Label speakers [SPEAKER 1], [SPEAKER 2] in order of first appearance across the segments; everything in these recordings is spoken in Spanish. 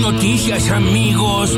[SPEAKER 1] noticias, amigos.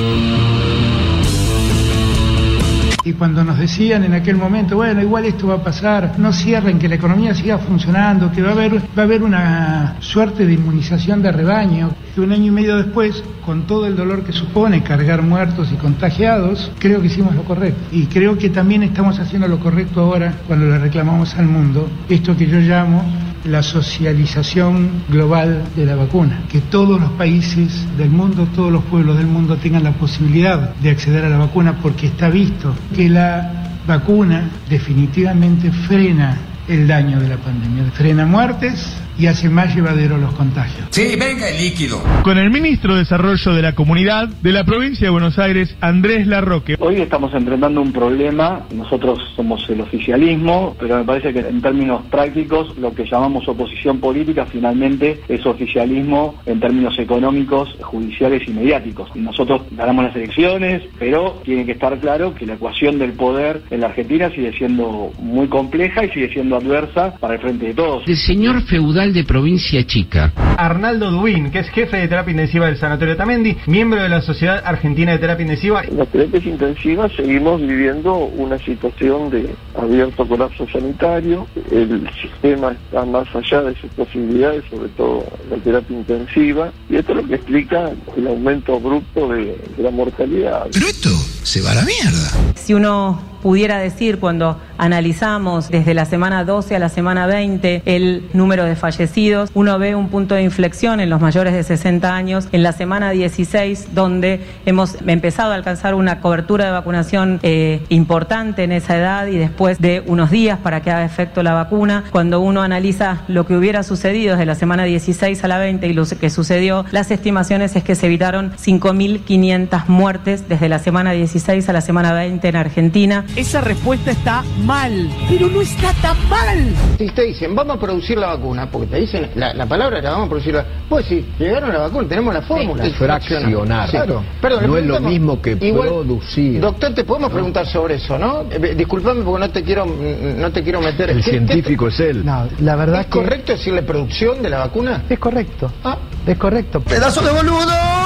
[SPEAKER 2] Y cuando nos decían en aquel momento, bueno, igual esto va a pasar, no cierren, que la economía siga funcionando, que va a haber, va a haber una suerte de inmunización de rebaño, que un año y medio después, con todo el dolor que supone cargar muertos y contagiados, creo que hicimos lo correcto. Y creo que también estamos haciendo lo correcto ahora cuando le reclamamos al mundo esto que yo llamo la socialización global de la vacuna, que todos los países del mundo, todos los pueblos del mundo tengan la posibilidad de acceder a la vacuna porque está visto que la vacuna definitivamente frena el daño de la pandemia, frena muertes, y hace más llevadero los contagios.
[SPEAKER 1] Sí, venga el líquido.
[SPEAKER 3] Con el ministro de Desarrollo de la Comunidad de la provincia de Buenos Aires, Andrés Larroque.
[SPEAKER 4] Hoy estamos enfrentando un problema, nosotros somos el oficialismo, pero me parece que en términos prácticos lo que llamamos oposición política finalmente es oficialismo en términos económicos, judiciales y mediáticos. Nosotros ganamos las elecciones, pero tiene que estar claro que la ecuación del poder en la Argentina sigue siendo muy compleja y sigue siendo adversa para el frente de todos.
[SPEAKER 5] El señor feudal de provincia chica.
[SPEAKER 3] Arnaldo Duín, que es jefe de terapia intensiva del Sanatorio Tamendi, miembro de la Sociedad Argentina de Terapia Intensiva.
[SPEAKER 6] En las terapias intensivas seguimos viviendo una situación de abierto colapso sanitario. El sistema está más allá de sus posibilidades, sobre todo la terapia intensiva. Y esto es lo que explica el aumento abrupto de, de la mortalidad.
[SPEAKER 1] Pero esto se va a la mierda.
[SPEAKER 7] Si uno pudiera decir cuando analizamos desde la semana 12 a la semana 20 el número de fallecidos, uno ve un punto de inflexión en los mayores de 60 años en la semana 16 donde hemos empezado a alcanzar una cobertura de vacunación eh, importante en esa edad y después de unos días para que haga efecto la vacuna, cuando uno analiza lo que hubiera sucedido desde la semana 16 a la 20 y lo que sucedió, las estimaciones es que se evitaron 5.500 muertes desde la semana 16 a la semana 20 en Argentina
[SPEAKER 8] esa respuesta está mal. Pero no está tan mal.
[SPEAKER 9] Si te dicen, vamos a producir la vacuna, porque te dicen la, la palabra era vamos a producir la Pues sí, llegaron la vacuna, tenemos la fórmula.
[SPEAKER 10] Sí. Fraccionar.
[SPEAKER 9] Claro. Perdón,
[SPEAKER 10] no es lo mismo que
[SPEAKER 9] igual,
[SPEAKER 10] producir.
[SPEAKER 9] Doctor, te podemos preguntar sobre eso, ¿no? Eh, disculpame porque no te quiero no te quiero meter.
[SPEAKER 10] El científico es él.
[SPEAKER 9] No, la verdad ¿Es que... correcto decirle producción de la vacuna?
[SPEAKER 11] Es correcto. Ah, es correcto.
[SPEAKER 9] ¡Pedazo de boludo!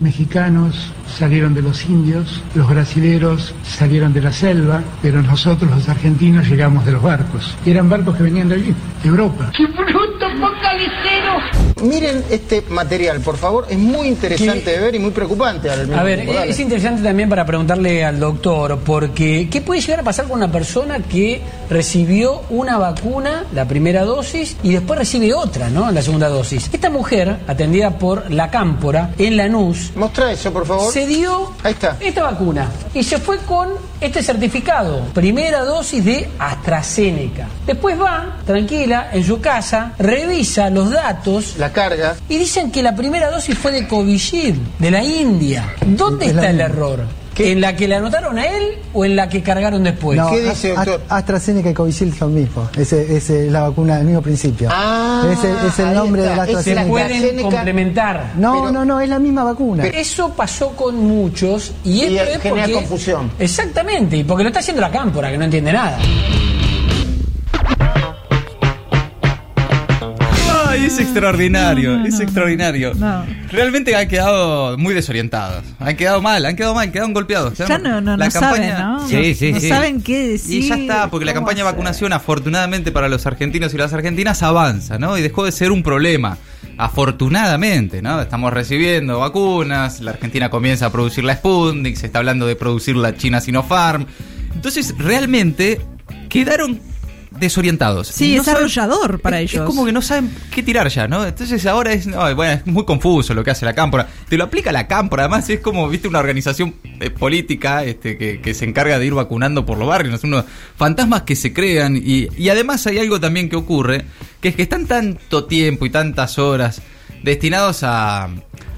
[SPEAKER 2] Mexicanos salieron de los indios, los brasileros salieron de la selva, pero nosotros los argentinos llegamos de los barcos. Eran barcos que venían de allí, de Europa.
[SPEAKER 8] ¡Qué bruto focalicero!
[SPEAKER 9] Miren este material, por favor, es muy interesante de ver y muy preocupante. Al
[SPEAKER 12] a ver, tiempo. es interesante también para preguntarle al doctor, porque ¿qué puede llegar a pasar con una persona que recibió una vacuna, la primera dosis, y después recibe otra, ¿no? La segunda dosis. Esta mujer, atendida por la Cámpora, en Lanús...
[SPEAKER 9] Mostra eso, por favor.
[SPEAKER 12] Se dio
[SPEAKER 9] Ahí está.
[SPEAKER 12] esta vacuna y se fue con este certificado, primera dosis de AstraZeneca. Después va, tranquila, en su casa, revisa los datos...
[SPEAKER 9] La carga.
[SPEAKER 12] Y dicen que la primera dosis fue de Covishield, de la India. ¿Dónde
[SPEAKER 11] Es
[SPEAKER 12] está el error? ¿En la que le anotaron a él o en la que cargaron después?
[SPEAKER 11] No,
[SPEAKER 9] ¿Qué dice, doctor?
[SPEAKER 11] A- AstraZeneca y Covishield son mismos. Ese es la vacuna del mismo principio.
[SPEAKER 9] Ah,
[SPEAKER 11] ese es el nombre
[SPEAKER 9] está.
[SPEAKER 11] de la
[SPEAKER 9] Ese
[SPEAKER 12] Se
[SPEAKER 11] AstraZeneca.
[SPEAKER 12] pueden
[SPEAKER 9] AstraZeneca-
[SPEAKER 12] complementar.
[SPEAKER 11] No,
[SPEAKER 9] pero-
[SPEAKER 11] no, no, es la misma vacuna.
[SPEAKER 12] Eso pasó con muchos y,
[SPEAKER 9] Y
[SPEAKER 12] esto es
[SPEAKER 9] genera
[SPEAKER 12] porque-
[SPEAKER 9] confusión.
[SPEAKER 12] Exactamente, y porque lo está haciendo la cámpora, que no entiende nada.
[SPEAKER 13] Ay, es extraordinario, es extraordinario.
[SPEAKER 14] no.
[SPEAKER 13] Realmente han quedado muy desorientados. Han quedado mal, han quedado mal, quedaron golpeados.
[SPEAKER 14] Ya no, no,
[SPEAKER 13] La
[SPEAKER 14] no
[SPEAKER 13] campaña-
[SPEAKER 14] saben, ¿no?
[SPEAKER 13] Sí,
[SPEAKER 14] No-
[SPEAKER 13] sí,
[SPEAKER 14] no
[SPEAKER 13] sí.
[SPEAKER 14] saben qué decir.
[SPEAKER 13] Y ya está, porque la campaña de vacunación, afortunadamente para los argentinos y las argentinas, avanza, ¿no? Y dejó de ser un problema. Afortunadamente, ¿no? Estamos recibiendo vacunas, la Argentina comienza a producir la Sputnik, se está hablando de producir la China Sinopharm. Entonces, realmente quedaron desorientados.
[SPEAKER 14] Sí,
[SPEAKER 13] No
[SPEAKER 14] es
[SPEAKER 13] saben-
[SPEAKER 14] para
[SPEAKER 13] es-
[SPEAKER 14] ellos.
[SPEAKER 13] Es como que no saben qué tirar ya, ¿no? Entonces ahora es, no, bueno, es muy confuso lo que hace la cámpora. Te lo aplica la cámpora, además es como, viste, una organización eh, política este, que, que se encarga de ir vacunando por los barrios, unos fantasmas que se crean y, y además hay algo también que ocurre, que es que están tanto tiempo y tantas horas destinados a,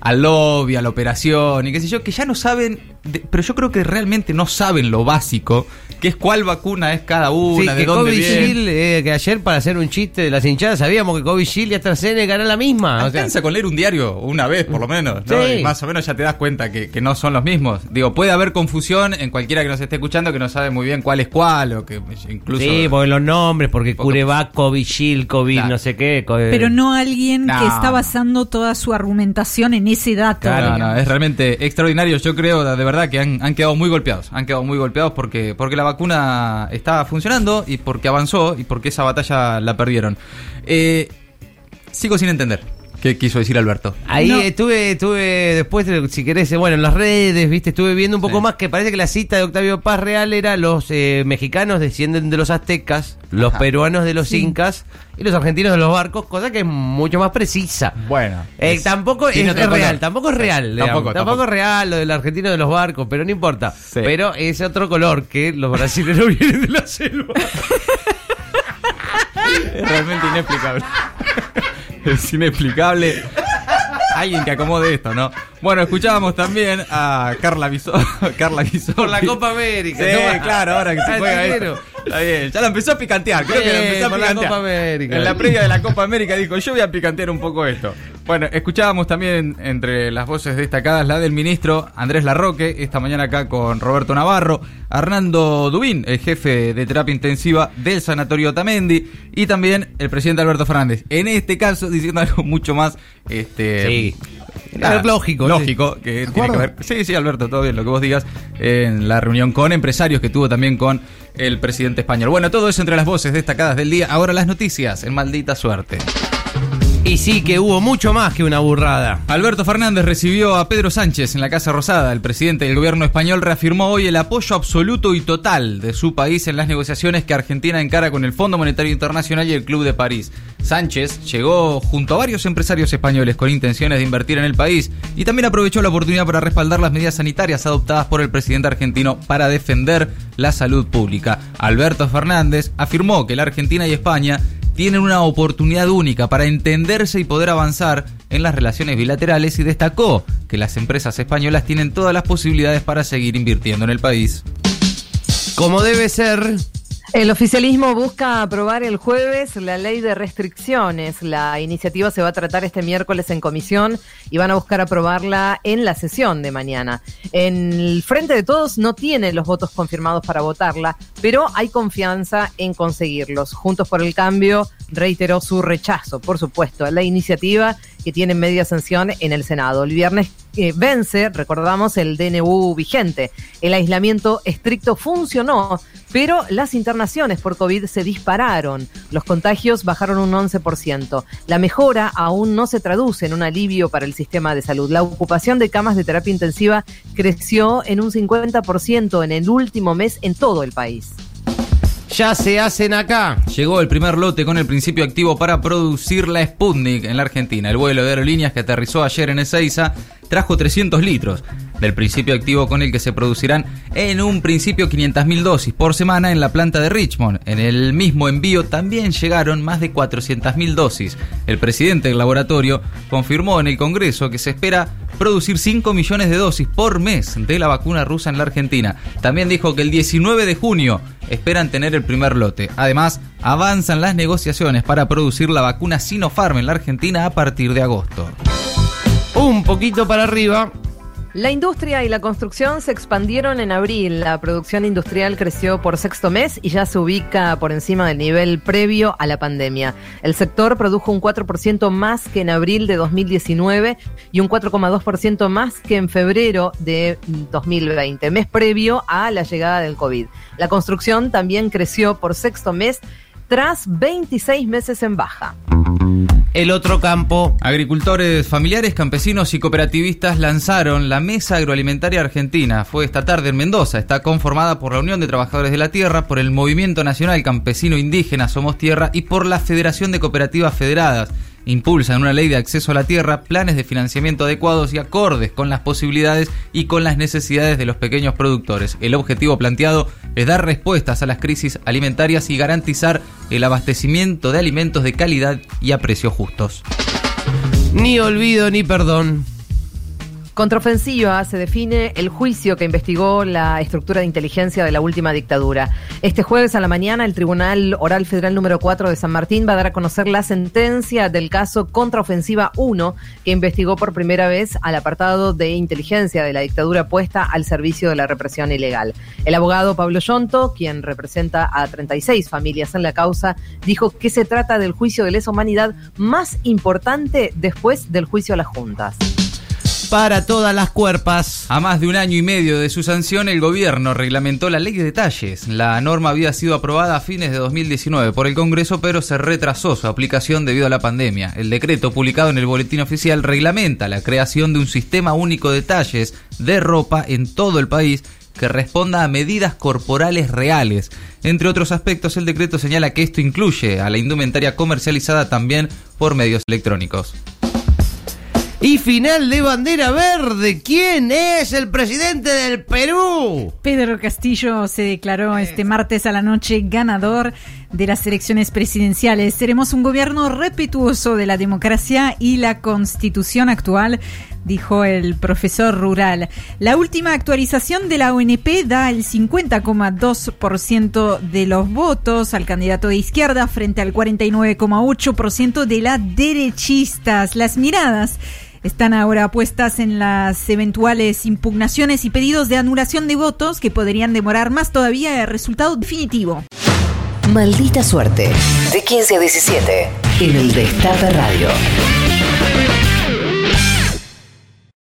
[SPEAKER 13] al lobby, a la operación y qué sé yo, que ya no saben de- pero yo creo que realmente no saben lo básico, que es cuál vacuna es cada una,
[SPEAKER 14] Sí,
[SPEAKER 13] de
[SPEAKER 14] que
[SPEAKER 13] dónde
[SPEAKER 14] eh, que ayer para hacer un chiste de las hinchadas sabíamos que Covishield y AstraZeneca eran la misma. O sea,
[SPEAKER 13] Alcanza con leer un diario una vez, por lo menos, ¿no?
[SPEAKER 14] Sí.
[SPEAKER 13] Y más o menos ya te das cuenta que, que no son los mismos. Digo, puede haber confusión en cualquiera que nos esté escuchando que no sabe muy bien cuál es cuál, o que incluso...
[SPEAKER 14] sí, porque los nombres, porque Curevac, Covid,
[SPEAKER 13] Claro.
[SPEAKER 14] no sé qué.
[SPEAKER 15] Pero no alguien
[SPEAKER 13] No.
[SPEAKER 15] que está basando toda su argumentación en ese dato.
[SPEAKER 13] No,
[SPEAKER 15] digamos.
[SPEAKER 13] es realmente extraordinario. Yo creo de verdad que han, han quedado muy golpeados. Han quedado muy golpeados porque, porque la vacuna está funcionando y porque avanzó y porque esa batalla la perdieron. Eh, sigo sin entender qué quiso decir Alberto.
[SPEAKER 14] Ahí estuve, estuve después, si querés, eh, bueno, en las redes, viste, estuve viendo un poco más que parece que la cita de Octavio Paz Real era los eh, mexicanos descienden de los aztecas, los
[SPEAKER 13] Ajá.
[SPEAKER 14] peruanos de los
[SPEAKER 13] Sí.
[SPEAKER 14] incas y los argentinos de los barcos, cosa que es mucho más precisa.
[SPEAKER 13] Bueno.
[SPEAKER 14] Eh,
[SPEAKER 13] es-
[SPEAKER 14] tampoco es, real, tampoco es real. digamos.
[SPEAKER 13] tampoco,
[SPEAKER 14] tampoco,
[SPEAKER 13] tampoco.
[SPEAKER 14] es real lo del argentino de los barcos, pero no importa. Pero es otro color que los brasileños vienen de la selva.
[SPEAKER 13] Es realmente inexplicable. es inexplicable. Alguien que acomode esto, ¿no? Bueno, escuchábamos también a Carla Bisol. Carla Bisol.
[SPEAKER 14] Por la Copa América.
[SPEAKER 13] Sí,
[SPEAKER 14] toma.
[SPEAKER 13] claro, ahora que se
[SPEAKER 14] Ah,
[SPEAKER 13] juega esto. Está bien, ya la empezó a picantear, creo que la empezó a
[SPEAKER 14] por la
[SPEAKER 13] picantear.
[SPEAKER 14] Copa América.
[SPEAKER 13] En la previa de la Copa América dijo, yo voy a picantear un poco esto. Bueno, escuchábamos también entre las voces destacadas la del ministro Andrés Larroque, esta mañana acá con Roberto Navarro, Hernando Dubín, el jefe de terapia intensiva del Sanatorio Tamendi, y también el presidente Alberto Fernández. En este caso, diciendo algo mucho más este
[SPEAKER 14] Sí.
[SPEAKER 13] Nada,
[SPEAKER 14] Es lógico,
[SPEAKER 13] Lógico, que tiene que ver. Sí, sí, Alberto, todo bien, lo que vos digas. En la reunión con empresarios que tuvo también con el presidente español. Bueno, todo eso entre las voces destacadas del día. Ahora las noticias, en maldita suerte.
[SPEAKER 14] Y sí que hubo mucho más que una burrada.
[SPEAKER 13] Alberto Fernández recibió a Pedro Sánchez en la Casa Rosada. El presidente del gobierno español reafirmó hoy el apoyo absoluto y total de su país en las negociaciones que Argentina encara con el Fondo Monetario Internacional y el Club de París. Sánchez llegó junto a varios empresarios españoles con intenciones de invertir en el país y también aprovechó la oportunidad para respaldar las medidas sanitarias adoptadas por el presidente argentino para defender la salud pública. Alberto Fernández afirmó que la Argentina y España tienen una oportunidad única para entenderse y poder avanzar en las relaciones bilaterales y destacó que las empresas españolas tienen todas las posibilidades para seguir invirtiendo en el país.
[SPEAKER 14] Como debe ser.
[SPEAKER 16] El oficialismo busca aprobar el jueves la ley de restricciones. La iniciativa se va a tratar este miércoles en comisión y van a buscar aprobarla en la sesión de mañana. En el Frente de Todos no tiene los votos confirmados para votarla, pero hay confianza en conseguirlos. Juntos por el Cambio reiteró su rechazo, por supuesto, a la iniciativa que tiene media sanción en el Senado. El viernes eh, vence, recordamos, el DNU vigente. El aislamiento estricto funcionó, pero las internaciones por COVID se dispararon. Los contagios bajaron un 11%. La mejora aún no se traduce en un alivio para el sistema de salud. La ocupación de camas de terapia intensiva creció en un 50% en el último mes en todo el país.
[SPEAKER 14] Ya se hacen acá.
[SPEAKER 13] Llegó el primer lote con el principio activo para producir la Sputnik en la Argentina. El vuelo de aerolíneas que aterrizó ayer en Ezeiza trajo 300 litros del principio activo con el que se producirán en un principio 500.000 dosis por semana en la planta de Richmond. En el mismo envío también llegaron más de 400.000 dosis. El presidente del laboratorio confirmó en el Congreso que se espera producir 5 millones de dosis por mes de la vacuna rusa en la Argentina. También dijo que el 19 de junio esperan tener el primer lote. Además, avanzan las negociaciones para producir la vacuna Sinopharm en la Argentina a partir de agosto.
[SPEAKER 14] Un poquito para arriba.
[SPEAKER 16] La industria y la construcción se expandieron en abril. La producción industrial creció por sexto mes y ya se ubica por encima del nivel previo a la pandemia. El sector produjo un 4% más que en abril de 2019 y un 4,2% más que en febrero de 2020, mes previo a la llegada del COVID. La construcción también creció por sexto mes tras 26 meses en baja.
[SPEAKER 14] El otro campo.
[SPEAKER 13] Agricultores familiares, campesinos y cooperativistas lanzaron la Mesa Agroalimentaria Argentina. Fue esta tarde en Mendoza. Está conformada por la Unión de Trabajadores de la Tierra, por el Movimiento Nacional Campesino Indígena Somos Tierra y por la Federación de Cooperativas Federadas. Impulsan una ley de acceso a la tierra, planes de financiamiento adecuados y acordes con las posibilidades y con las necesidades de los pequeños productores. El objetivo planteado es dar respuestas a las crisis alimentarias y garantizar el abastecimiento de alimentos de calidad y a precios justos.
[SPEAKER 14] Ni olvido ni perdón.
[SPEAKER 16] Contraofensiva se define el juicio que investigó la estructura de inteligencia de la última dictadura. Este jueves a la mañana, el Tribunal Oral Federal número 4 de San Martín va a dar a conocer la sentencia del caso Contraofensiva 1, que investigó por primera vez al apartado de inteligencia de la dictadura puesta al servicio de la represión ilegal. El abogado Pablo Yonto, quien representa a 36 familias en la causa, dijo que se trata del juicio de lesa humanidad más importante después del juicio a las juntas.
[SPEAKER 14] Para todas las cuerpas.
[SPEAKER 13] A más de un año y medio de su sanción, el gobierno reglamentó la ley de detalles. La norma había sido aprobada a fines de 2019 por el Congreso, pero se retrasó su aplicación debido a la pandemia. El decreto publicado en el Boletín Oficial reglamenta la creación de un sistema único de talles de ropa en todo el país que responda a medidas corporales reales. Entre otros aspectos, el decreto señala que esto incluye a la indumentaria comercializada también por medios electrónicos.
[SPEAKER 14] Y final de bandera verde. ¿Quién es el presidente del Perú?
[SPEAKER 15] Pedro Castillo se declaró este martes a la noche ganador de las elecciones presidenciales. Seremos un gobierno respetuoso de la democracia y la constitución actual, dijo el profesor rural. La última actualización de la ONP da el 50,2% de los votos al candidato de izquierda frente al 49,8% de las derechistas. Las miradas están ahora puestas en las eventuales impugnaciones y pedidos de anulación de votos que podrían demorar más todavía el resultado definitivo.
[SPEAKER 17] Maldita suerte. De 15 a 17. En el Destape Radio.